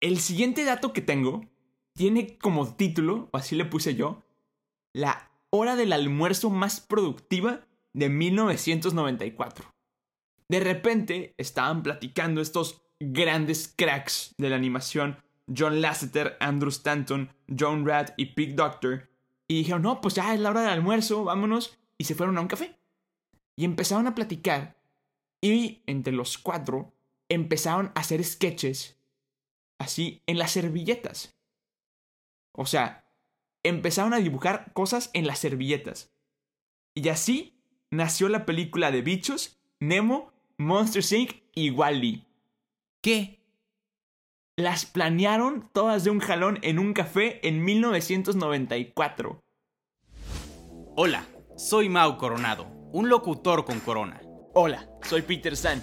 El siguiente dato que tengo tiene como título, o así le puse yo, la hora del almuerzo más productiva de 1994. De repente estaban platicando estos grandes cracks de la animación, John Lasseter, Andrew Stanton, John Rad y Pig Doctor, y dijeron, no, pues ya es la hora del almuerzo, vámonos, y se fueron a un café. Y empezaron a platicar, y entre los cuatro empezaron a hacer sketches así en las servilletas. O sea, empezaron a dibujar cosas en las servilletas. Y así nació la película de bichos, Nemo, Monster Inc. y Wally. ¿Qué? Las planearon todas de un jalón en un café en 1994. Hola, soy Mau Coronado, un locutor con corona. Hola, soy Peter San,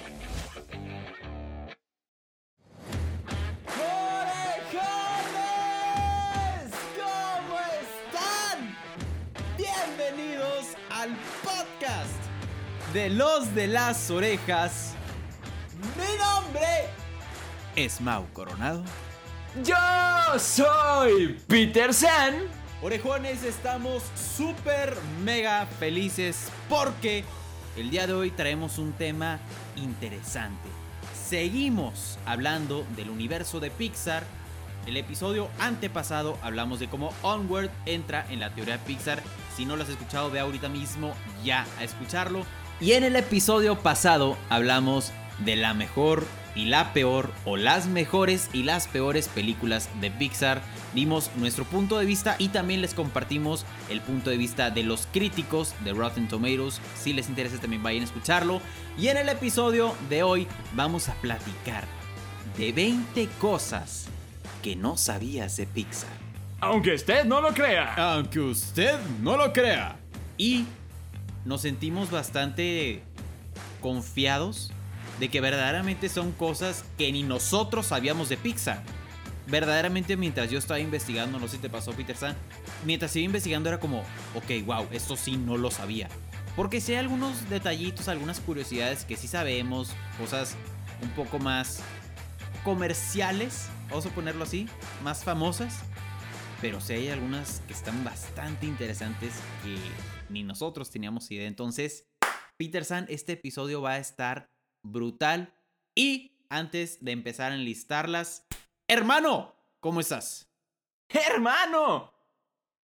De los de las orejas Mi nombre es Mau Coronado. Yo soy Peter San. Orejones, estamos súper mega felices porque el día de hoy traemos un tema interesante. Seguimos hablando del universo de Pixar. El episodio antepasado hablamos de cómo Onward entra en la teoría de Pixar. Si no lo has escuchado, ve ahorita mismo ya a escucharlo. Y en el episodio pasado hablamos de la mejor y la peor o las mejores y las peores películas de Pixar. Dimos nuestro punto de vista y también les compartimos el punto de vista de los críticos de Rotten Tomatoes. Si les interesa también vayan a escucharlo. Y en el episodio de hoy vamos a platicar de 20 cosas que no sabías de Pixar. Aunque usted no lo crea. Aunque usted no lo crea. Y nos sentimos bastante confiados de que verdaderamente son cosas que ni nosotros sabíamos de Pixar. Verdaderamente mientras yo estaba investigando, no sé si te pasó Peter San, mientras iba investigando era como, ok, wow, esto sí no lo sabía. Porque sí hay algunos detallitos, algunas curiosidades que sí sabemos, cosas un poco más comerciales, vamos a ponerlo así, más famosas. Pero sí hay algunas que están bastante interesantes que ni nosotros teníamos idea. Entonces, Peter San, este episodio va a estar brutal. Y antes de empezar a enlistarlas, hermano, ¿cómo estás? ¡Hermano!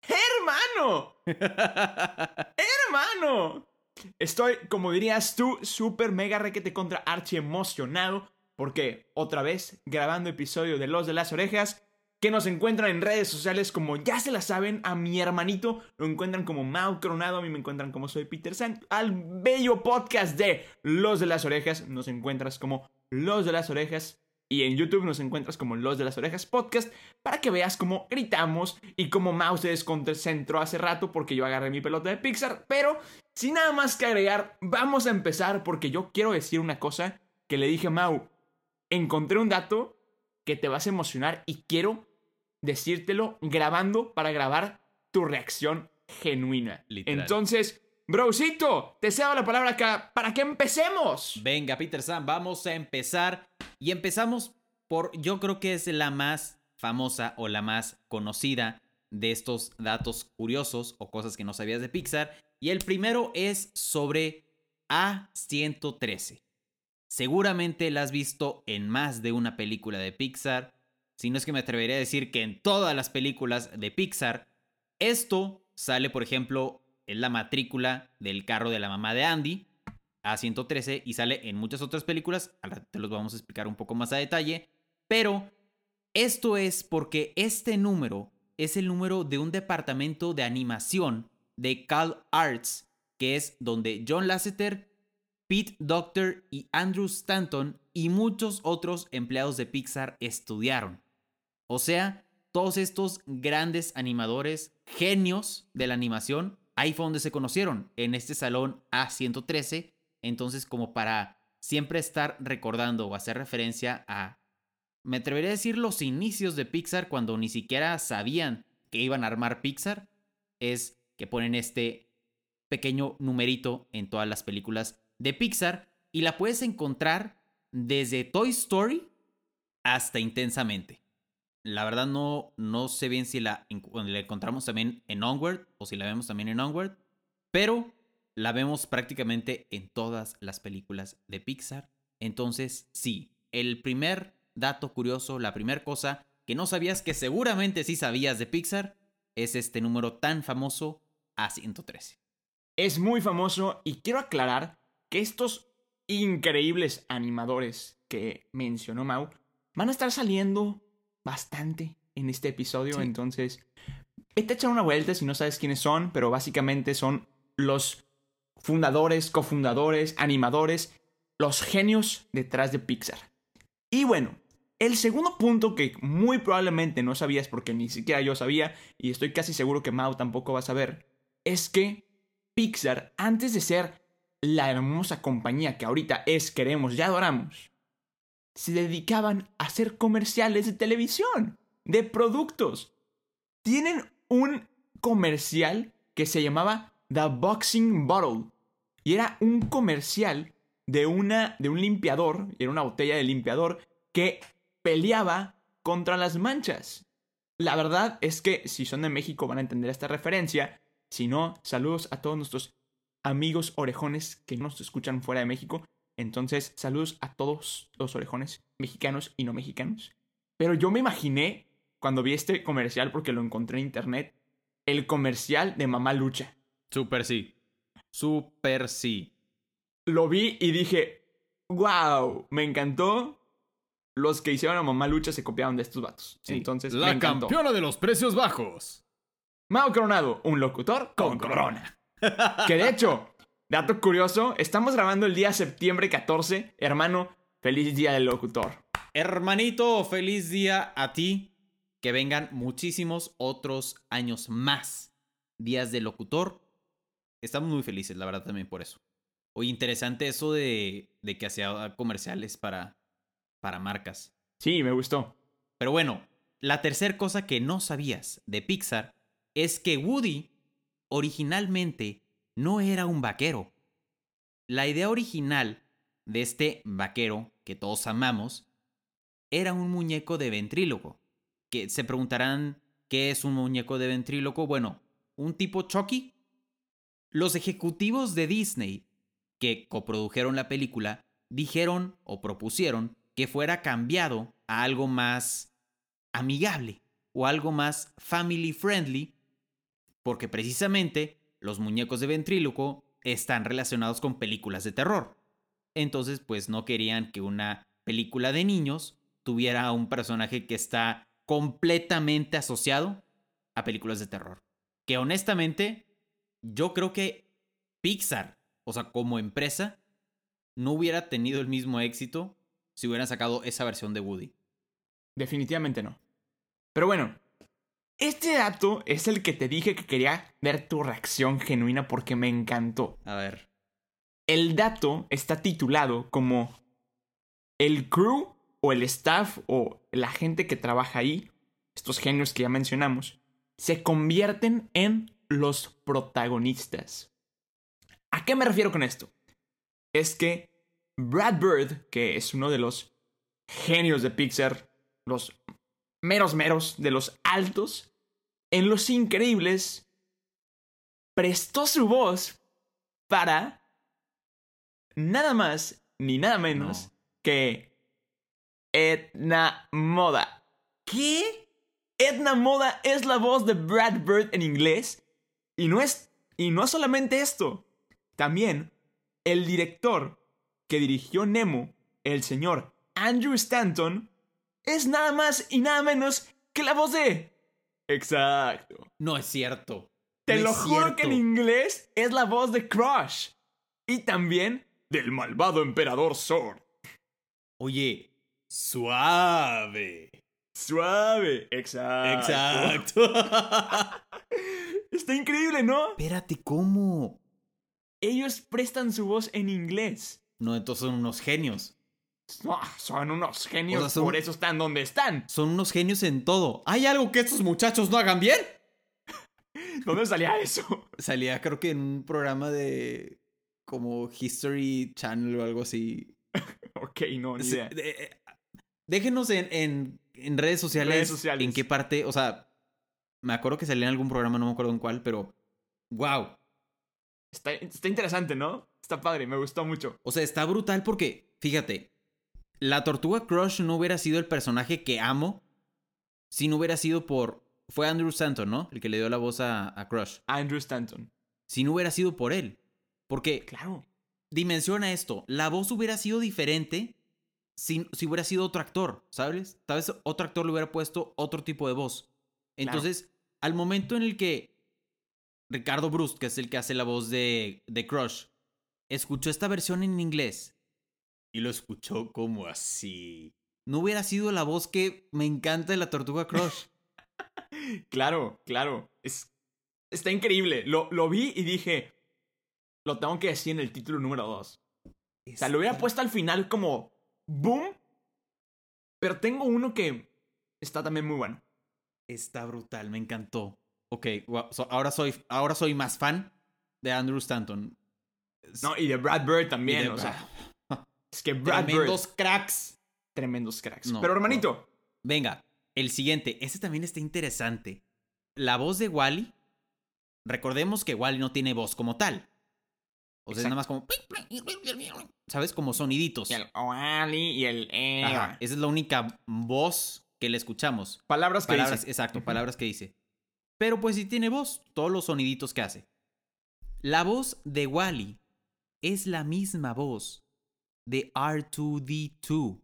¡Hermano! ¡Hermano! Estoy, como dirías tú, súper mega requete contra archi emocionado. Porque otra vez, grabando episodio de Los de las Orejas, que nos encuentran en redes sociales como ya se la saben, a mi hermanito lo encuentran como Mau Coronado, a mí me encuentran como soy Peter San, al bello podcast de Los de las Orejas nos encuentras como Los de las Orejas y en YouTube nos encuentras como Los de las Orejas Podcast para que veas cómo gritamos y cómo Mau se desconcentró hace rato porque yo agarré mi pelota de Pixar, pero sin nada más que agregar, vamos a empezar porque yo quiero decir una cosa que le dije a Mau, encontré un dato que te vas a emocionar y quiero decírtelo grabando para grabar tu reacción genuina. Literal. Entonces, brocito, te cedo la palabra acá para que empecemos. Venga, Peter San, vamos a empezar. Y empezamos por, yo creo que es la más famosa o la más conocida de estos datos curiosos o cosas que no sabías de Pixar. Y el primero es sobre A113. Seguramente la has visto en más de una película de Pixar. Si no es que me atrevería a decir que en todas las películas de Pixar. Esto sale, por ejemplo, en la matrícula del carro de la mamá de Andy, A113, y sale en muchas otras películas. Ahora te los vamos a explicar un poco más a detalle. Pero esto es porque este número es el número de un departamento de animación de Cal Arts, que es donde John Lasseter, Pete Docter y Andrew Stanton y muchos otros empleados de Pixar estudiaron. O sea, todos estos grandes animadores, genios de la animación, ahí fue donde se conocieron, en este salón A113. Entonces, como para siempre estar recordando o hacer referencia a, me atrevería a decir, los inicios de Pixar cuando ni siquiera sabían que iban a armar Pixar, es que ponen este pequeño numerito en todas las películas de Pixar y la puedes encontrar desde Toy Story hasta Intensamente. La verdad no, no sé bien si la, la encontramos también en Onward o si la vemos también en Onward, pero la vemos prácticamente en todas las películas de Pixar. Entonces, sí, el primer dato curioso, la primera cosa que no sabías que seguramente sí sabías de Pixar, es este número tan famoso A113. Es muy famoso y quiero aclarar que estos increíbles animadores que mencionó Mau van a estar saliendo bastante en este episodio, entonces vete a echar una vuelta si no sabes quiénes son, pero básicamente son los fundadores, cofundadores, animadores, los genios detrás de Pixar. Y bueno, el segundo punto que muy probablemente no sabías porque ni siquiera yo sabía, y estoy casi seguro que Mau tampoco va a saber, es que Pixar, antes de ser la hermosa compañía que ahorita es, queremos y adoramos, se dedicaban a hacer comerciales de televisión, de productos. Tienen un comercial que se llamaba The Boxing Bottle. Y era un comercial de, una, de un limpiador, era una botella de limpiador, que peleaba contra las manchas. La verdad es que si son de México van a entender esta referencia. Si no, saludos a todos nuestros amigos orejones que nos escuchan fuera de México. Entonces, saludos a todos los orejones mexicanos y no mexicanos. Pero yo me imaginé, cuando vi este comercial, porque lo encontré en internet, el comercial de Mamá Lucha. Super sí. Super sí. Lo vi y dije, wow, me encantó los que hicieron a Mamá Lucha se copiaron de estos vatos. Entonces, la campeona de los precios bajos. Mao Coronado, un locutor con, corona. Que de hecho, dato curioso, estamos grabando el día septiembre 14. Hermano, feliz día del locutor. Hermanito, feliz día a ti. Que vengan muchísimos otros años más. Días de locutor. Estamos muy felices, la verdad, también por eso. Oye, interesante eso de, de que hacía comerciales para, para marcas. Sí, me gustó. Pero bueno, la tercera cosa que no sabías de Pixar es que Woody originalmente no era un vaquero. La idea original de este vaquero que todos amamos era un muñeco de ventríloco. Que se preguntarán qué es un muñeco de ventríloco. Bueno, un tipo Chucky. Los ejecutivos de Disney que coprodujeron la película dijeron o propusieron que fuera cambiado a algo más amigable o algo más family friendly, porque precisamente los muñecos de ventríloco están relacionados con películas de terror. Entonces, pues no querían que una película de niños tuviera un personaje que está completamente asociado a películas de terror. Que honestamente, yo creo que Pixar, o sea, como empresa, no hubiera tenido el mismo éxito si hubieran sacado esa versión de Woody. Definitivamente no. Pero bueno, este dato es el que te dije que quería ver tu reacción genuina porque me encantó. A ver. El dato está titulado como el crew o el staff o la gente que trabaja ahí, estos genios que ya mencionamos, se convierten en los protagonistas. ¿A qué me refiero con esto? Es que Brad Bird, que es uno de los genios de Pixar, los meros meros de los altos, en Los Increíbles, prestó su voz para nada más ni nada menos que Edna Moda. ¿Qué? Edna Moda es la voz de Brad Bird en inglés. Y no es. Y no solamente esto. También el director que dirigió Nemo, el señor Andrew Stanton, es nada más y nada menos que la voz de... Exacto. No es cierto. Te lo juro que en inglés es la voz de Crush. Y también del malvado emperador Sword. Oye, suave. Suave. Exacto. Exacto. Está increíble, ¿no? Espérate, ¿cómo? Ellos prestan su voz en inglés. No, entonces son unos genios. No, son unos genios, O sea, son- por eso están donde están. Son unos genios en todo. ¿Hay algo que estos muchachos no hagan bien? ¿Dónde salía eso? Salía creo que en un programa de como History Channel o algo así. Ok, no, ni idea. de- eh, déjenos en, en, en redes sociales, Redes sociales. en qué parte, o sea, me acuerdo que salía en algún programa, no me acuerdo en cuál, pero wow. Está, está interesante, ¿no? Está padre, me gustó mucho. O sea, está brutal porque, fíjate, la Tortuga Crush no hubiera sido el personaje que amo si no hubiera sido por... Fue Andrew Stanton, ¿no? El que le dio la voz a, a Crush. Andrew Stanton. Si no hubiera sido por él. Porque Claro. dimensiona esto. La voz hubiera sido diferente si, si hubiera sido otro actor, ¿sabes? Tal vez otro actor le hubiera puesto otro tipo de voz. Entonces, al momento en el que Ricardo Brust, que es el que hace la voz de, de Crush, escuchó esta versión en inglés y lo escuchó como así. No hubiera sido la voz que me encanta de la Tortuga Crush. Claro, claro. Es, está increíble. Lo, lo vi y dije, lo tengo que decir en el título número 2. O sea, lo hubiera puesto al final como boom. Pero tengo uno que está también muy bueno. Está brutal, me encantó. Ok, wow, so- ahora, soy, ahora soy más fan de Andrew Stanton. No, y de Brad Bird también. de- o sea, es que Brad tremendos Bird. cracks. Tremendos cracks. No, pero hermanito, Venga, el siguiente. Este también está interesante. La voz de Wally. Recordemos que Wally no tiene voz como tal. O sea, es nada más como. ¿Sabes? Como soniditos. y el Wally y el. eh, Ajá, esa es la única voz que le escuchamos. Palabras que Palabras, dice. exacto, palabras que dice. Pero pues sí tiene voz, todos los soniditos que hace. La voz de Wally es la misma voz de R2D2.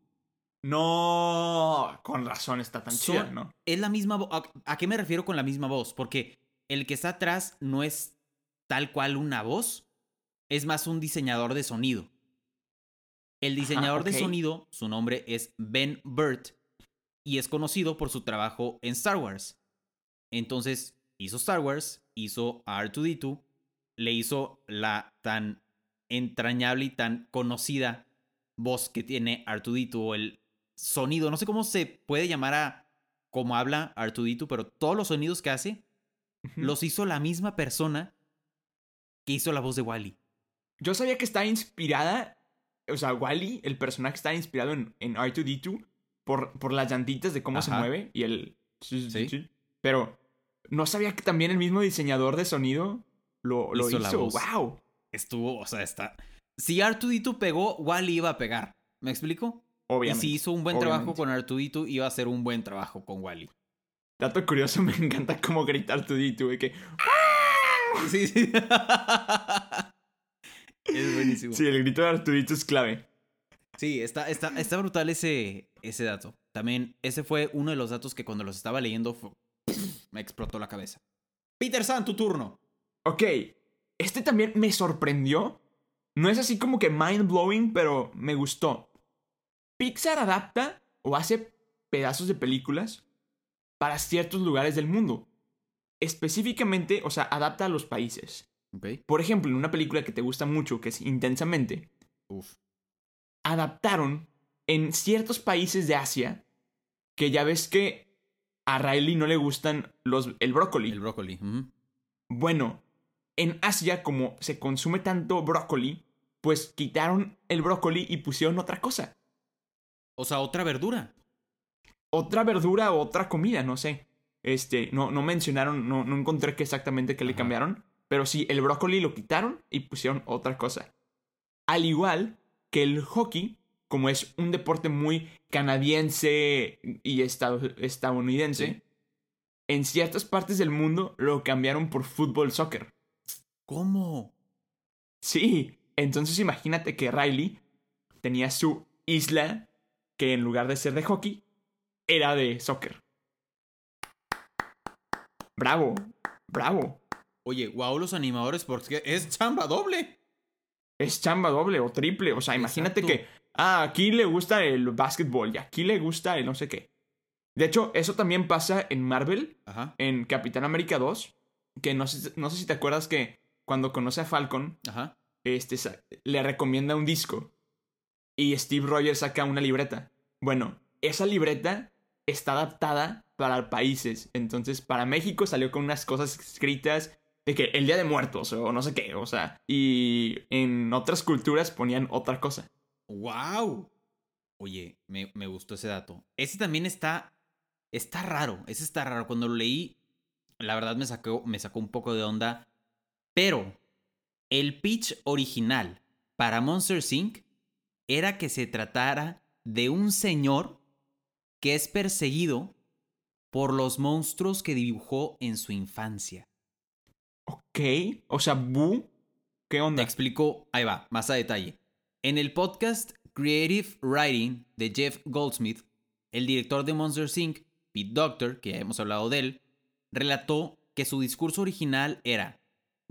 No, con razón está tan Son- chida, ¿no? Es la misma voz. ¿A, a qué me refiero con la misma voz? Porque el que está atrás no es tal cual una voz, es más un diseñador de sonido. El diseñador de sonido, su nombre es Ben Burt y es conocido por su trabajo en Star Wars. Entonces, hizo Star Wars, hizo a R2D2, le hizo la tan entrañable y tan conocida voz que tiene R2D2 o el sonido, no sé cómo se puede llamar a cómo habla R2D2, pero todos los sonidos que hace los hizo la misma persona que hizo la voz de Wally. Yo sabía que está inspirada. O sea, Wally, el personaje está inspirado en, en R2D2 por, por las llantitas de cómo se mueve y el. Sí. Pero no sabía que también el mismo diseñador de sonido lo, lo Hizo hizo. la voz. ¡Wow! Estuvo, o sea, está. Si R2D2 pegó, Wally iba a pegar. ¿Me explico? Obviamente. y si hizo un buen trabajo con R2D2, iba a hacer un buen trabajo con Wally. Dato curioso, me encanta cómo grita R2D2. de que. Sí, sí. es buenísimo. Sí, el grito de R2D2 es clave. Sí, está, está, está brutal ese, ese dato. También, ese fue uno de los datos que cuando los estaba leyendo fue- me explotó la cabeza. Peter San, tu turno. Ok, este también me sorprendió. No es así como que mind blowing, pero me gustó. Pixar adapta o hace pedazos de películas para ciertos lugares del mundo. Específicamente, o sea, adapta a los países. Por ejemplo, en una película que te gusta mucho, que es Intensamente, Uf. adaptaron en ciertos países de Asia que ya ves que a Riley no le gustan los, el brócoli. El brócoli. Bueno, en Asia, como se consume tanto brócoli, pues quitaron el brócoli y pusieron otra cosa. O sea, otra verdura. Otra verdura o otra comida, no sé. Este, no, no mencionaron, no, no encontré qué exactamente que le Ajá. cambiaron. Pero sí, el brócoli lo quitaron y pusieron otra cosa. Al igual que el hockey, como es un deporte muy canadiense y estado- estadounidense, Sí. en ciertas partes del mundo lo cambiaron por fútbol soccer. ¿Cómo? Sí, entonces imagínate que Riley tenía su isla que en lugar de ser de hockey, era de soccer. Bravo, bravo. Oye, wow, los animadores, porque es chamba doble. Es chamba doble o triple. O sea, imagínate Exacto. que, ah, aquí le gusta el básquetbol y aquí le gusta el no sé qué. De hecho, eso también pasa en Marvel, Ajá. en Capitán América 2, que no sé, no sé si te acuerdas que cuando conoce a Falcon, Ajá. este, le recomienda un disco y Steve Rogers saca una libreta. Bueno, esa libreta está adaptada para países. Entonces, para México salió con unas cosas escritas de que el Día de Muertos o no sé qué, o sea, y en otras culturas ponían otra cosa. ¡Wow! Oye, me, me gustó ese dato. Ese también está. Está raro. Ese está raro. Cuando lo leí, la verdad me sacó, me sacó un poco de onda. Pero el pitch original para Monster Inc. era que se tratara de un señor que es perseguido por los monstruos que dibujó en su infancia. Ok, o sea, Bu, ¿qué Te onda? explico, ahí va, más a detalle. En el podcast Creative Writing de Jeff Goldsmith, el director de Monster Inc., Pete Doctor, que ya hemos hablado de él, relató que su discurso original era,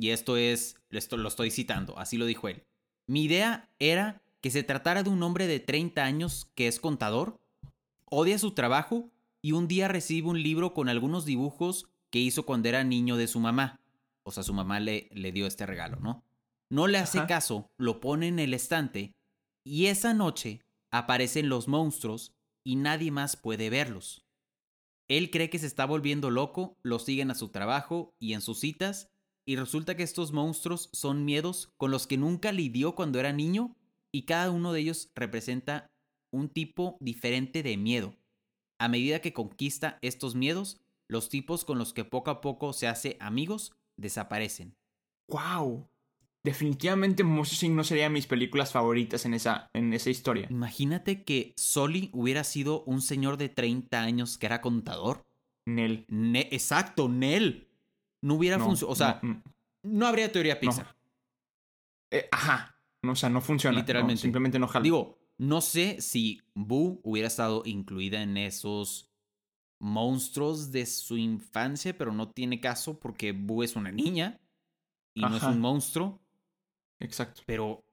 y esto es, esto lo estoy citando, así lo dijo él, mi idea era que se tratara de un hombre de 30 años que es contador, odia su trabajo y un día recibe un libro con algunos dibujos que hizo cuando era niño de su mamá. O sea, su mamá le, le dio este regalo, ¿no? No le hace Ajá. caso, lo pone en el estante y esa noche aparecen los monstruos y nadie más puede verlos. Él cree que se está volviendo loco, lo siguen a su trabajo y en sus citas y resulta que estos monstruos son miedos con los que nunca lidió cuando era niño y cada uno de ellos representa un tipo diferente de miedo. A medida que conquista estos miedos, los tipos con los que poco a poco se hace amigos desaparecen. ¡Wow! Definitivamente Monster Inc. no sería mis películas favoritas en esa, en esa historia. Imagínate que Soli hubiera sido un señor de 30 años que era contador. Nel. Ne- Exacto, Nel. No hubiera No, funcionado. O sea, no, mm. no, habría teoría Pixar. Eh, ajá. No, o sea, no funciona. no, Literalmente. simplemente no jala. Digo, no sé si Boo hubiera estado incluida en esos monstruos de su infancia, pero no tiene caso porque Boo es una niña y no es un monstruo. Exacto. Pero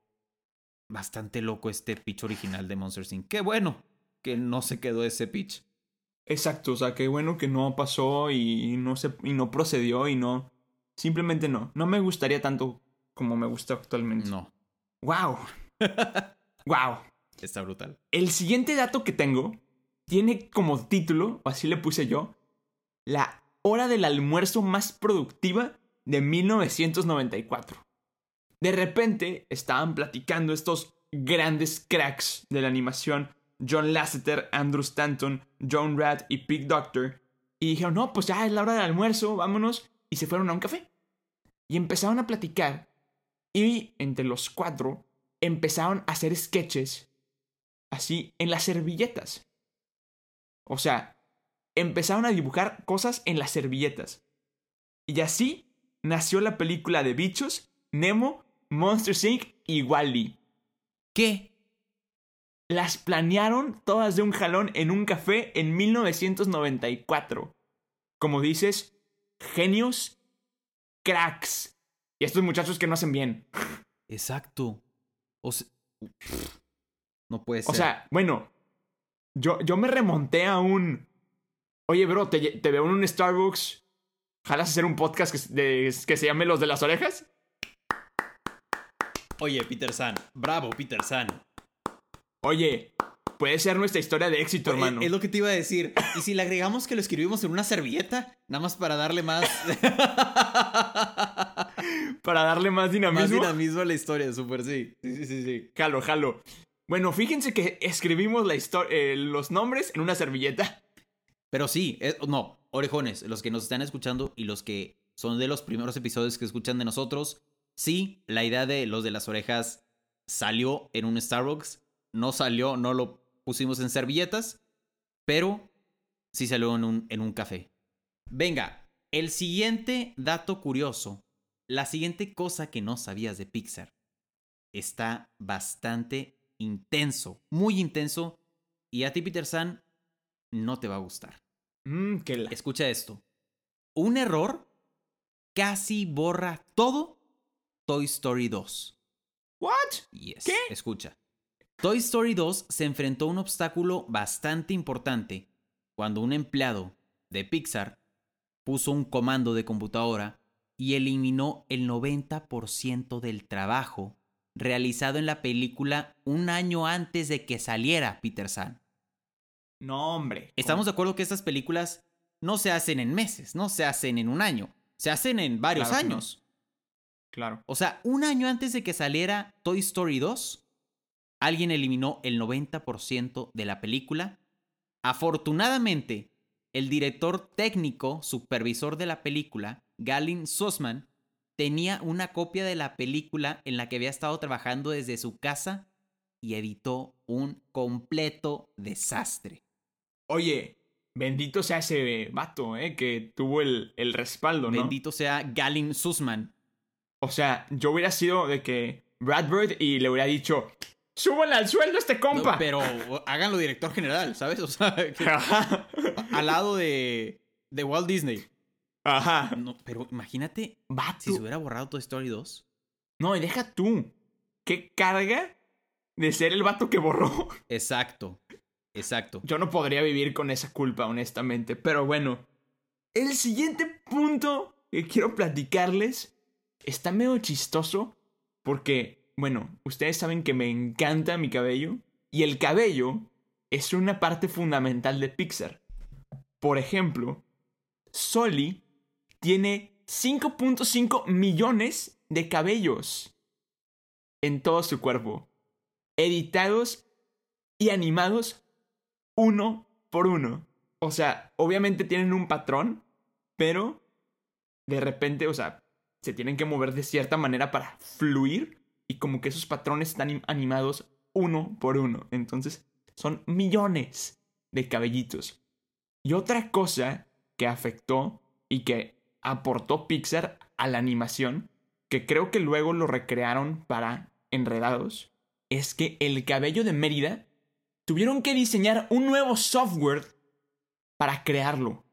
bastante loco este pitch original de Monster Inc. Qué bueno que no se quedó ese pitch. Exacto. O sea, qué bueno que no pasó y no se y no procedió y no. Simplemente no. No me gustaría tanto como me gusta actualmente. No, ¡Wow! ¡Wow! está brutal. El siguiente dato que tengo tiene como título, o así le puse yo, la hora del almuerzo más productiva de 1994. De repente estaban platicando estos grandes cracks de la animación, John Lasseter, Andrew Stanton, John Rad y Pete Doctor, y dijeron, no, pues ya es la hora del almuerzo, vámonos, y se fueron a un café. Y empezaron a platicar, y entre los cuatro empezaron a hacer sketches así en las servilletas. O sea, empezaron a dibujar cosas en las servilletas. Y así nació la película de bichos, Nemo, Monster Inc. y Wally. ¿Qué? Las planearon todas de un jalón en un café en 1994. Como dices, genios, cracks. Y estos muchachos que no hacen bien. Exacto. O sea, no puede ser. O sea, bueno, yo, yo me remonté a un... Oye, bro, te, te veo en un Starbucks. ¿Jalas hacer un podcast que, de- que se llame Los de las Orejas? Oye, Peter San. Bravo, Peter San. Oye, puede ser nuestra historia de éxito, hermano. Es, lo que te iba a decir. ¿Y si le agregamos que lo escribimos en una servilleta? Nada más para darle más, Para darle más dinamismo. más dinamismo a la historia, súper sí. Sí, sí, sí, sí. Jalo, jalo. Bueno, fíjense que escribimos la eh, los nombres en una servilleta. Pero sí, eh, no, orejones, los que nos están escuchando y los que son de los primeros episodios que escuchan de nosotros, sí, la idea de los de las orejas salió en un Starbucks, no salió, no lo pusimos en servilletas, pero sí salió en un, en un café. Venga, el siguiente dato curioso, la siguiente cosa que no sabías de Pixar, está bastante intenso, muy intenso, y a ti, Peter San, no te va a gustar. Que la... Escucha esto. Un error casi borra todo Toy Story 2. ¿What? Yes. ¿Qué? Escucha. Toy Story 2 se enfrentó a un obstáculo bastante importante cuando un empleado de Pixar puso un comando de computadora y eliminó el 90% del trabajo realizado en la película un año antes de que saliera Peter San. No, hombre. Estamos de acuerdo que estas películas no se hacen en meses, no se hacen en un año, se hacen en varios Claro que no. años. Claro. O sea, un año antes de que saliera Toy Story 2, alguien eliminó el 90% de la película. Afortunadamente, el director técnico, supervisor de la película, Galen Sussman, tenía una copia de la película en la que había estado trabajando desde su casa y evitó un completo desastre. Oye, bendito sea ese vato, ¿eh? Que tuvo el, el respaldo, ¿no? Bendito sea Galen Sussman. O sea, yo hubiera sido de que Brad Bird y le hubiera dicho, súbale al sueldo a este compa. No, pero háganlo director general, ¿sabes? O sea, que- al lado de, de Walt Disney. Ajá. No, pero imagínate Vato. si se hubiera borrado Toy Story 2. No, y deja tú. ¿Qué carga de ser el vato que borró? Exacto, exacto. Yo no podría vivir con esa culpa, honestamente. Pero bueno, el siguiente punto que quiero platicarles está medio chistoso porque, bueno, ustedes saben que me encanta mi cabello y el cabello es una parte fundamental de Pixar. Por ejemplo, Soli tiene 5.5 millones de cabellos en todo su cuerpo, editados y animados uno por uno. O sea, obviamente tienen un patrón, pero de repente, o sea, se tienen que mover de cierta manera para fluir y como que esos patrones están im- animados uno por uno. Entonces, son millones de cabellitos. Y otra cosa que afectó y que aportó Pixar a la animación, que creo que luego lo recrearon para Enredados, es que el cabello de Mérida tuvieron que diseñar un nuevo software para crearlo.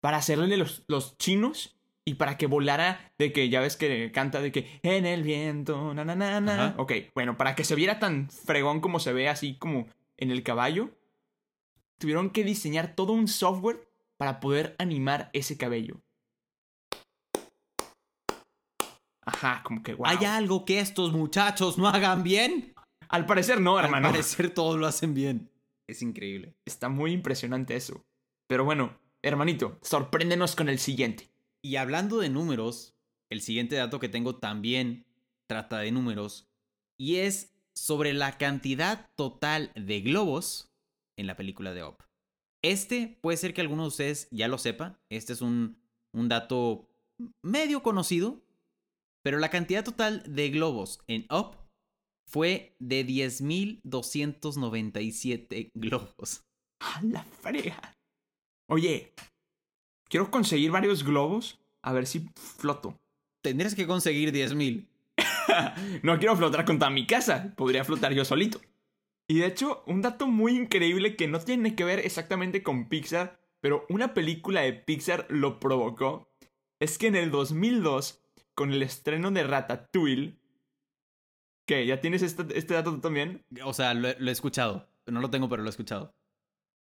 Para hacerle los, los chinos y para que volara de que ya ves que canta de que en el viento, na na na na. Ajá. Ok, bueno, para que se viera tan fregón como se ve así como en el caballo, tuvieron que diseñar todo un software para poder animar ese cabello. Ajá, como que wow. ¿Hay algo que estos muchachos no hagan bien? Al parecer no, hermano. Al parecer todos lo hacen bien. Es increíble. Está muy impresionante eso. Pero bueno, hermanito, sorpréndenos con el siguiente. Y hablando de números, el siguiente dato que tengo también trata de números y es sobre la cantidad total de globos en la película de Up. Este puede ser que alguno de ustedes ya lo sepa, este es un, un dato medio conocido, pero la cantidad total de globos en Up fue de 10.297 globos. ¡A la frega! Oye, quiero conseguir varios globos a ver si floto. Tendrías que conseguir 10.000. no quiero flotar con toda mi casa, podría flotar yo solito. Y de hecho, un dato muy increíble que no tiene que ver exactamente con Pixar, pero una película de Pixar lo provocó, es que en el 2002, con el estreno de Ratatouille, ¿qué? ¿Ya tienes este, este dato tú también? O sea, lo he escuchado. No lo tengo, pero lo he escuchado.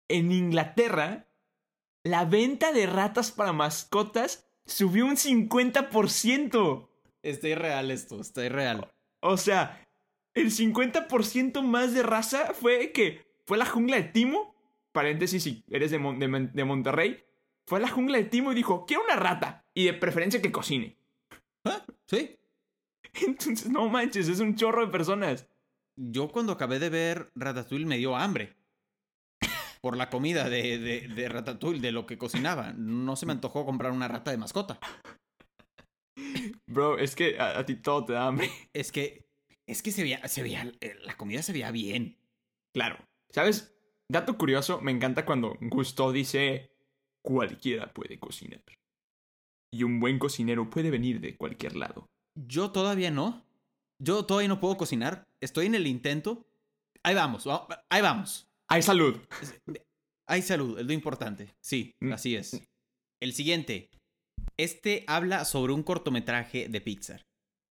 En Inglaterra, la venta de ratas para mascotas subió un 50%. Está irreal esto, está irreal. O sea, el 50% más de raza fue que fue la jungla de Timo. Paréntesis, si eres de, Mon- de Mon- de Monterrey. Fue a la jungla de Timo y dijo, quiero una rata. Y de preferencia que cocine. Ah, Sí. Entonces, no manches, es un chorro de personas. Yo cuando acabé de ver Ratatouille me dio hambre. Por la comida de, de, de Ratatouille, de lo que cocinaba. No se me antojó comprar una rata de mascota. Bro, es que a, a ti todo te da hambre. Es que. Es que se veía. Se veía. eh, La comida se veía bien. Claro. ¿Sabes? Dato curioso, me encanta cuando Gusto dice, cualquiera puede cocinar. Y un buen cocinero puede venir de cualquier lado. Yo todavía no. Yo todavía no puedo cocinar. Estoy en el intento. Ahí vamos. va- Ahí vamos. ¡Hay salud! Hay salud, es lo importante. Sí, Mm. así es. El siguiente. Este habla sobre un cortometraje de Pixar.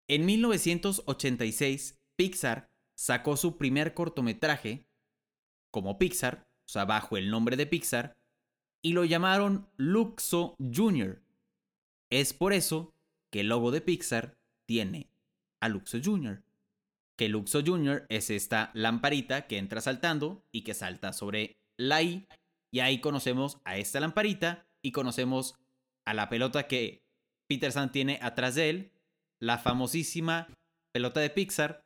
En 1986, Pixar sacó su primer cortometraje como Pixar, o sea, bajo el nombre de Pixar, y lo llamaron Luxo Jr. Es por eso que el logo de Pixar tiene a Luxo Jr. Que Luxo Jr. es esta lamparita que entra saltando y que salta sobre la I. Y ahí conocemos a esta lamparita y conocemos a la pelota que Peter San tiene atrás de él, la famosísima pelota de Pixar.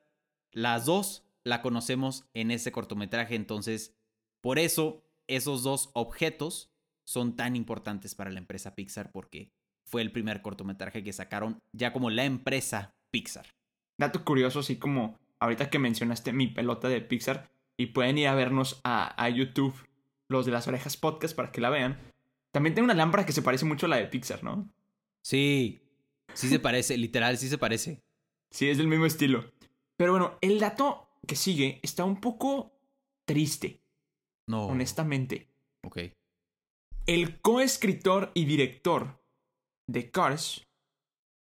Las dos la conocemos en ese cortometraje, entonces por eso esos dos objetos son tan importantes para la empresa Pixar porque fue el primer cortometraje que sacaron ya como la empresa Pixar. Dato curioso, así como ahorita que mencionaste mi pelota de Pixar y pueden ir a vernos a, a YouTube los de las orejas podcast para que la vean. También tengo una lámpara que se parece mucho a la de Pixar, ¿no? Sí, sí se parece, literal, sí se parece. Sí, es del mismo estilo. Pero bueno, el dato que sigue está un poco triste, No. honestamente. Ok. El coescritor y director de Cars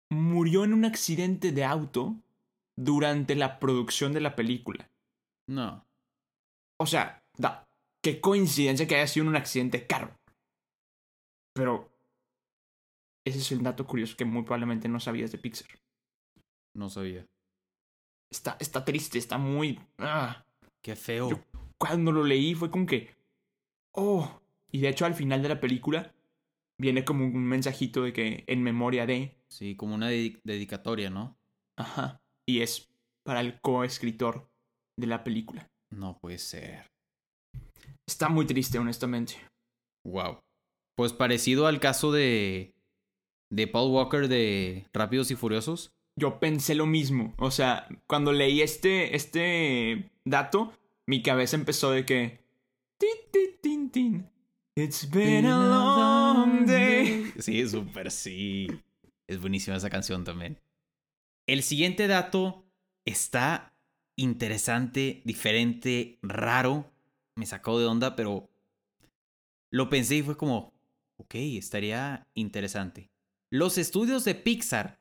murió en un accidente de auto durante la producción de la película. No. O sea, da, qué coincidencia que haya sido un accidente de carro. Pero ese es el dato curioso que muy probablemente no sabías de Pixar. No sabía. Está, está triste, está muy... ah. Qué feo. Yo- Cuando lo leí fue como que... Oh. Y de hecho al final de la película viene como un mensajito de que en memoria de... Sí, como una dedi- dedicatoria, ¿no? Ajá. Y es para el coescritor de la película. No puede ser. Está muy triste, honestamente. Wow. Pues parecido al caso de. de Paul Walker de Rápidos y Furiosos. Yo pensé lo mismo. O sea, cuando leí este, este dato, mi cabeza empezó de que... tin, tin, tin. It's been a long day. Sí, súper sí. Es buenísima esa canción también. El siguiente dato está interesante, diferente, raro. Me sacó de onda, pero lo pensé y fue como, ok, estaría interesante. Los estudios de Pixar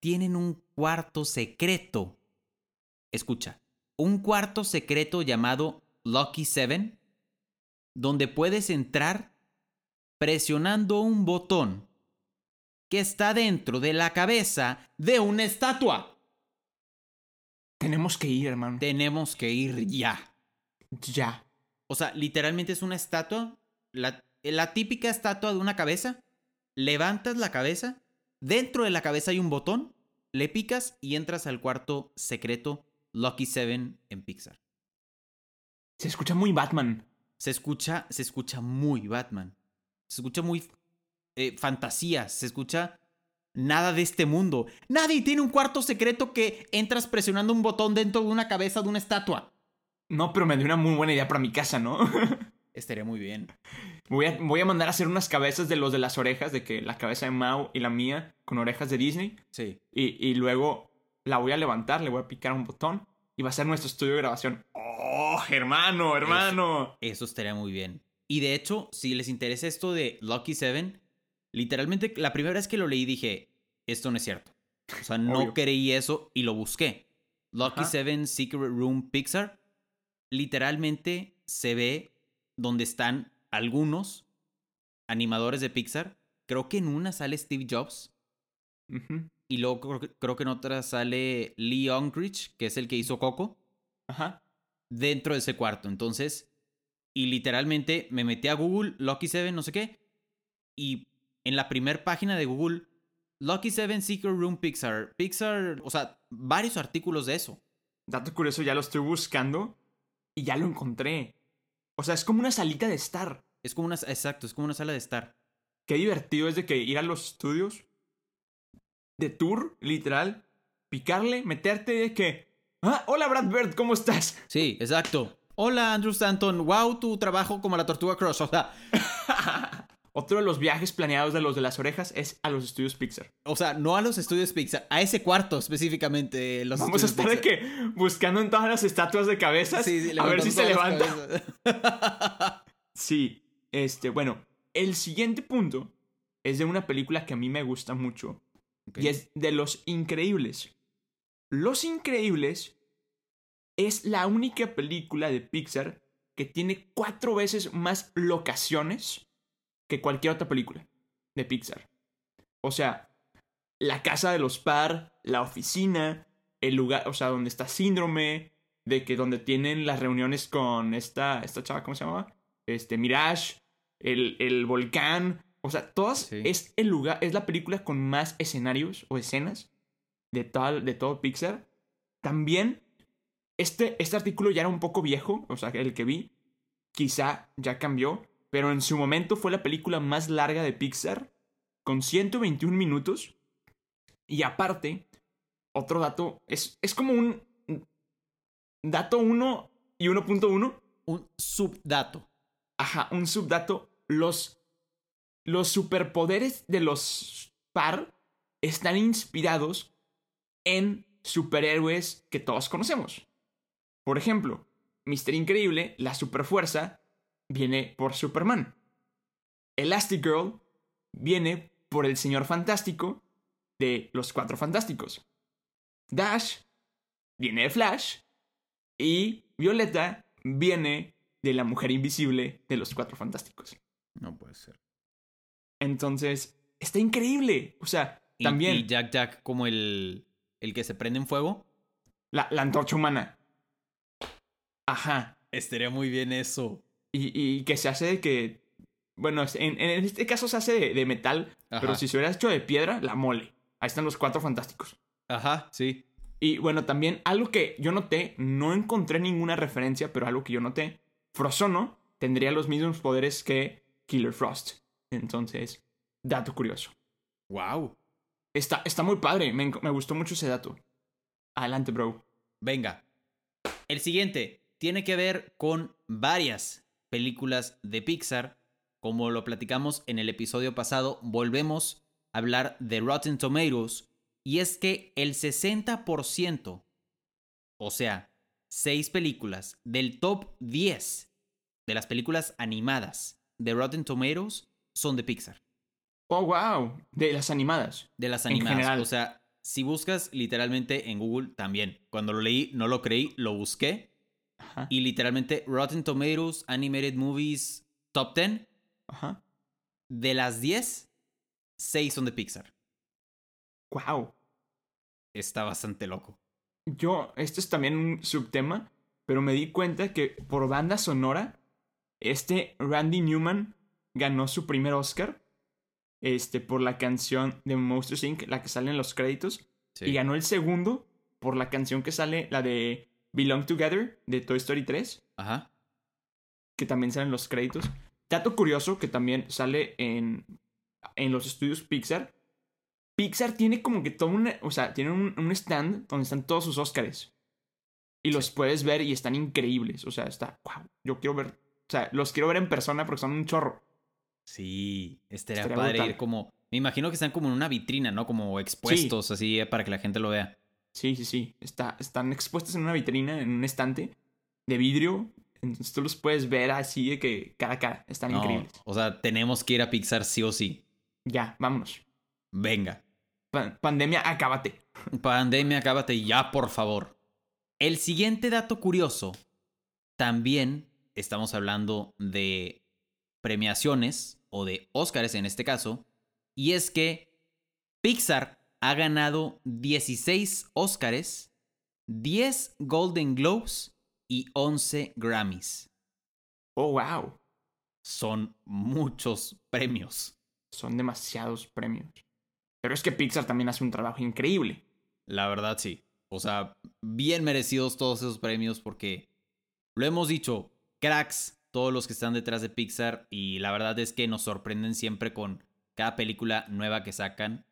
tienen un cuarto secreto. Escucha, un cuarto secreto llamado Lucky Seven, donde puedes entrar presionando un botón que está dentro de la cabeza de una estatua. Tenemos que ir, hermano. Tenemos que ir ya. Ya. O sea, literalmente es una estatua, la, la típica estatua de una cabeza. Levantas la cabeza, dentro de la cabeza hay un botón, le picas y entras al cuarto secreto Lucky Seven en Pixar. Se escucha muy Batman. Se escucha, se escucha muy Batman. Se escucha muy eh, fantasía. Se escucha nada de este mundo. Nadie tiene un cuarto secreto que entras presionando un botón dentro de una cabeza de una estatua. No, pero me dio una muy buena idea para mi casa, ¿no? Estaría muy bien. voy, a, voy a mandar a hacer unas cabezas de los de las orejas, de que la cabeza de Mao y la mía con orejas de Disney. Sí. Y, y luego la voy a levantar, le voy a picar un botón y va a ser nuestro estudio de grabación. ¡Oh, hermano, hermano! Eso estaría muy bien. Y de hecho, si les interesa esto de Lucky Seven, literalmente la primera vez que lo leí dije, esto no es cierto. O sea, no Obvio. creí eso y lo busqué. Lucky Ajá. Seven Secret Room Pixar, literalmente se ve donde están algunos animadores de Pixar. Creo que en una sale Steve Jobs y luego creo que- creo que en otra sale Lee Unkrich, que es el que hizo Coco Ajá. dentro de ese cuarto. Entonces, y literalmente me metí a Google, Lucky Seven, no sé qué, y en la primera página de Google, Lucky Seven Secret Room Pixar, Pixar, o sea, varios artículos de eso. Dato curioso, ya lo estoy buscando y ya lo encontré. O sea, es como una salita de estar. Es como una, exacto, es como una sala de estar. Qué divertido es de que ir a los estudios de tour, literal, picarle, meterte de que... Ah, hola Brad Bird, ¿cómo estás? Sí, exacto. Hola Andrew Stanton, wow, tu trabajo como la tortuga Cross, o sea, Otro de los viajes planeados de los de las orejas es a los estudios Pixar. o sea, no a los estudios Pixar, a ese cuarto específicamente. Los Vamos a estar de que buscando en todas las estatuas de cabezas Sí, sí, a ver si se levanta. Sí, este, bueno, el siguiente punto es de una película que a mí me gusta mucho y es de Los Increíbles. Los Increíbles es la única película de Pixar que tiene cuatro veces más locaciones que cualquier otra película de Pixar. O sea, la casa de los par, la oficina, el lugar, o sea, donde está Síndrome, de que donde tienen las reuniones con esta, esta chava, ¿cómo se llama? Este, Mirage, el, el volcán, o sea, todas Sí. es el lugar, es la película con más escenarios o escenas de todo, de todo Pixar. También, este, este artículo ya era un poco viejo, o sea, el que vi, quizá ya cambió, pero en su momento fue la película más larga de Pixar, con 121 minutos. Y aparte, otro dato, es, es como un dato 1 y 1.1. Un subdato. Ajá, un subdato. Los, los superpoderes de los par están inspirados en superhéroes que todos conocemos. Por ejemplo, Mister Increíble, la superfuerza, viene por Superman. Elastigirl viene por el Señor Fantástico de los Cuatro Fantásticos. Dash viene de Flash. Y Violeta viene de la Mujer Invisible de los Cuatro Fantásticos. No puede ser. Entonces, está increíble. O sea, Y- también Y Jack Jack como el, el que se prende en fuego. la, la antorcha humana. Ajá. Estaría muy bien eso. Y, y que se hace de que. Bueno, en, en este caso se hace de, de metal, pero si se hubiera hecho de piedra, la mole. Ahí están los cuatro fantásticos. Ajá, sí. Y bueno, también algo que yo noté, no encontré ninguna referencia, pero algo que yo noté, Frozono tendría los mismos poderes que Killer Frost. Entonces, dato curioso. Wow. Está, está muy padre, me, me gustó mucho ese dato. Adelante, bro. Venga. El siguiente tiene que ver con varias películas de Pixar. Como lo platicamos en el episodio pasado, volvemos a hablar de Rotten Tomatoes. Y es que el 60%, o sea, 6 películas del top 10 de las películas animadas de Rotten Tomatoes son de Pixar. Oh, wow. De las animadas. De las En animadas. general. O sea, si buscas literalmente en Google también. Cuando lo leí, no lo creí, lo busqué. Ajá. Y literalmente Rotten Tomatoes Animated Movies Top 10. Ajá. De las 10, 6 son de Pixar. Wow. Está bastante loco. Yo, este es también un subtema, pero me di cuenta que por banda sonora, este Randy Newman ganó su primer Oscar. Este, por la canción de Monsters Inc., la que sale en los créditos. Sí. Y ganó el segundo por la canción que sale, la de Belong Together, de Toy Story 3. Ajá. que también sale en los créditos. Dato curioso que también sale en, en los estudios Pixar. Pixar tiene como que todo un, o sea, tiene un, un stand donde están todos sus Oscars. Y los puedes ver y están increíbles. O sea, está, wow, yo quiero ver, o sea, los quiero ver en persona porque son un chorro. Sí. Estaría, Estaría padre brutal. ir como. Me imagino que están como en una vitrina, ¿no? Como expuestos así eh, para que la gente lo vea. Sí, sí, sí. Está, están expuestos en una vitrina, en un estante de vidrio. Entonces tú los puedes ver así de que cara a cara. Están No, increíbles. o sea, tenemos que ir a Pixar sí o sí. Ya, vámonos. Venga. Pa- pandemia, acábate. Pandemia, acábate ya, por favor. El siguiente dato curioso, también estamos hablando de premiaciones, o de Óscares en este caso, y es que Pixar ha ganado 16 Óscares, 10 Golden Globes y 11 Grammys. Oh, wow. Son muchos premios. Son demasiados premios. Pero es que Pixar también hace un trabajo increíble. La verdad sí. O sea, bien merecidos todos esos premios porque lo hemos dicho, cracks, todos los que están detrás de Pixar y la verdad es que nos sorprenden siempre con cada película nueva que sacan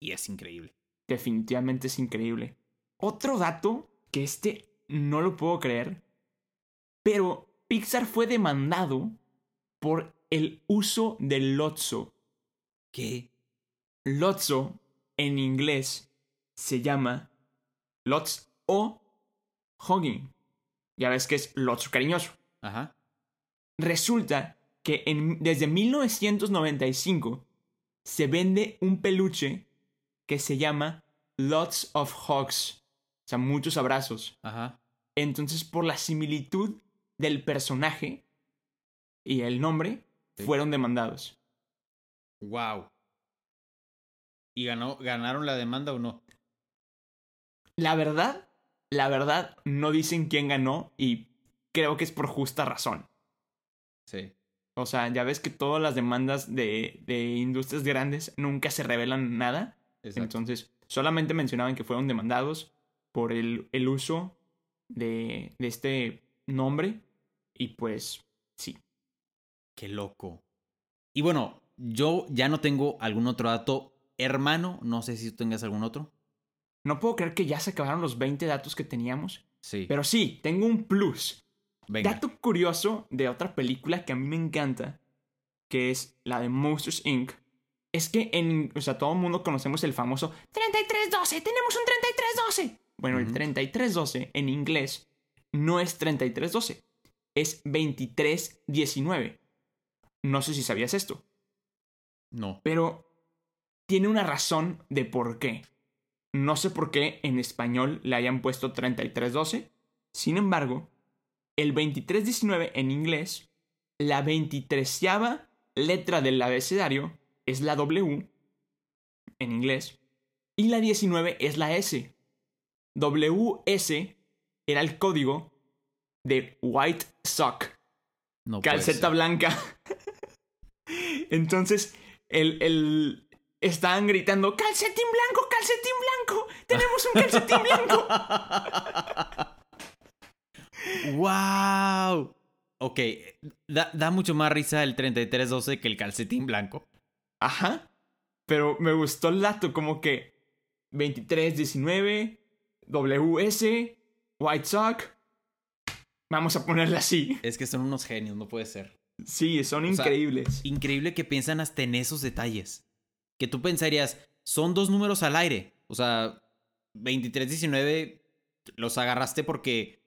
y es increíble. Definitivamente es increíble. Otro dato que este no lo puedo creer, pero Pixar fue demandado por el uso del lotso. ¿Qué? Lotso en inglés se llama lots o hugging. Ya ves que es lotso cariñoso. Ajá. Resulta que en- desde 1995 se vende un peluche que se llama Lots of Hugs. O sea, muchos abrazos. Ajá. Entonces, por la similitud del personaje y el nombre, Sí. fueron demandados. Wow. ¿Y ganó, ganaron la demanda o no? La verdad, la verdad, no dicen quién ganó y creo que es por justa razón. Sí. O sea, ya ves que todas las demandas de, de industrias grandes nunca se revelan nada. Exacto. Entonces, solamente mencionaban que fueron demandados por el, el uso de, de este nombre. Y pues, sí. Qué loco. Y bueno, yo ya no tengo algún otro dato. Hermano, no sé si tú tengas algún otro. No puedo creer que ya se acabaron los 20 datos que teníamos. Sí. Pero sí, tengo un plus. Venga. Dato curioso de otra película que a mí me encanta, que es la de Monsters Inc. Es que en, o sea, todo el mundo conocemos el famoso 3312, tenemos un 3312. Bueno, el Ujú. 3312 en inglés no es 3312, es 2319. No sé si sabías esto, No. pero tiene una razón de por qué. No sé por qué en español le hayan puesto 3312. Sin embargo, el 2319 en inglés, la 23 letra del abecedario es la W en inglés y la 19 es la S. WS era el código de White Sock, No calceta blanca. Entonces, el, el, estaban gritando, calcetín blanco, calcetín blanco, tenemos un calcetín blanco. ¡Wow! Ok, da, da mucho más risa el 3312 que el calcetín blanco. Ajá. Pero me gustó el dato, como que 2319, WS, White Sock. Vamos a ponerle así. Es que son unos genios, no puede ser. Sí, son O sea, increíbles. Increíble que piensan hasta en esos detalles. Que tú pensarías, son dos números al aire. O sea, 2319 los agarraste porque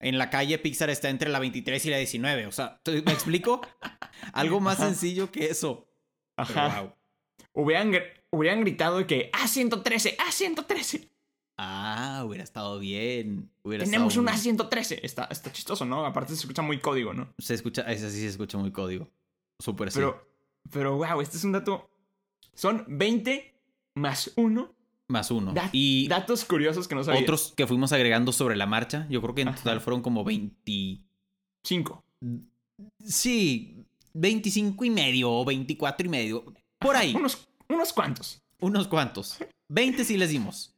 en la calle Pixar está entre la 23 y la 19. O sea, ¿te- ¿me explico? Algo más Ajá. sencillo que eso. Ajá. wow. Hubieran, hubieran gritado que A113, A113. Ah, hubiera estado bien. Hubiera Tenemos estado un muy- A113. Está, está chistoso, ¿no? Aparte se escucha muy código, ¿no? Se escucha, ese sí se escucha muy código. Súper sí. Pero, pero wow, este es un dato. Son 20 más 1 Más uno. Dat- y datos curiosos que no sabía. otros que fuimos agregando sobre la marcha. Yo creo que en Ajá. total fueron como 20. 5. Sí, 25 y medio o 24 y medio. Por ahí. Unos, unos cuantos. Unos cuantos. 20 sí les dimos.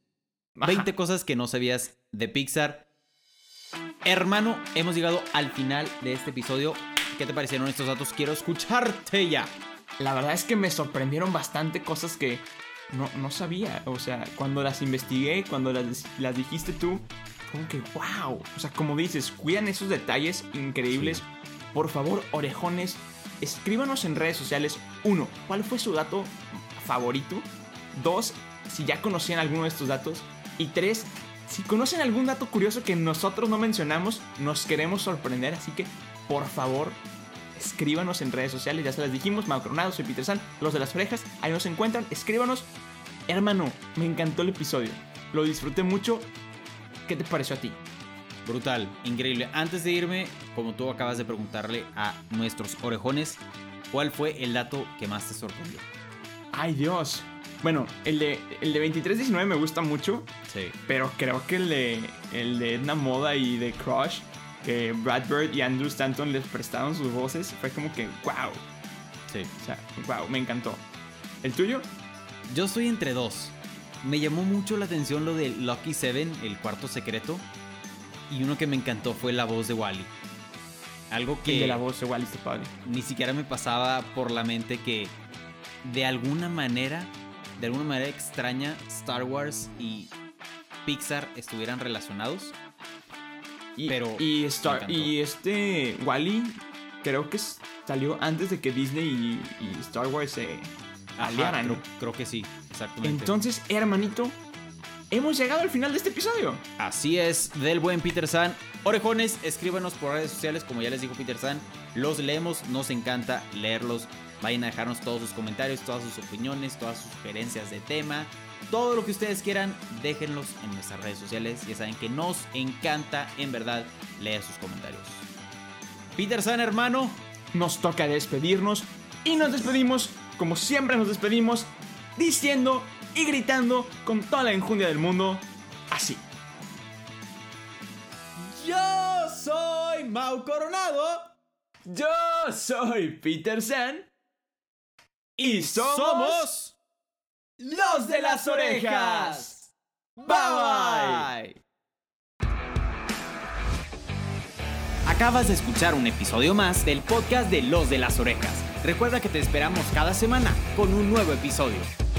Ajá. 20 cosas que no sabías de Pixar. Hermano, hemos llegado al final de este episodio. ¿Qué te parecieron estos datos? Quiero escucharte ya. La verdad es que me sorprendieron bastante cosas que no, no sabía. O sea, cuando las investigué, cuando las, las dijiste tú, como que wow. O sea, como dices, cuidan esos detalles increíbles. Sí. Por favor, orejones, escríbanos en redes sociales. Uno, ¿cuál fue su dato favorito? Dos, si ya conocían alguno de estos datos. Y tres, si conocen algún dato curioso que nosotros no mencionamos, nos queremos sorprender. Así que, por favor, escríbanos en redes sociales. Ya se las dijimos, Mau Coronado, soy Peter San, los de las orejas. Ahí nos encuentran. Escríbanos. Hermano, me encantó el episodio. Lo disfruté mucho. ¿Qué te pareció a ti? Brutal, increíble. Antes de irme, como tú acabas de preguntarle a nuestros orejones, ¿cuál fue el dato que más te sorprendió? Ay, Dios. Bueno, el de, el de 2319 me gusta mucho. Sí. Pero creo que el de, el de Edna Moda y de Crush, que Brad Bird y Andrew Stanton les prestaron sus voces, fue como que wow. Sí. O sea, wow, me encantó. ¿El tuyo? Yo estoy entre dos. Me llamó mucho la atención lo de Lucky Seven, el cuarto secreto. Y uno que me encantó fue la voz de Wally. Algo El que de la voz de Wally está ni siquiera me pasaba por la mente que de alguna manera, de alguna manera extraña, Star Wars y Pixar estuvieran relacionados. Y, Pero y, Star, y este Wally, creo que salió antes de que Disney y, y Star Wars se Ajá, aliaran. creo, creo que sí, exactamente. Entonces, hermanito, hemos llegado al final de este episodio. Así es, del buen Peter San. Orejones, escríbanos por redes sociales, como ya les dijo Peter San. Los leemos, nos encanta leerlos. Vayan a dejarnos todos sus comentarios, todas sus opiniones, todas sus sugerencias de tema. Todo lo que ustedes quieran, déjenlos en nuestras redes sociales. Ya saben que nos encanta, en verdad, leer sus comentarios. Peter San, hermano, nos toca despedirnos y nos despedimos como siempre nos despedimos, diciendo y gritando con toda la enjundia del mundo, así. Yo soy Mau Coronado. Yo soy Peter San y somos, Somos los de las orejas. Bye bye. Acabas de escuchar un episodio más del podcast de Los de las Orejas. Recuerda que te esperamos cada semana con un nuevo episodio.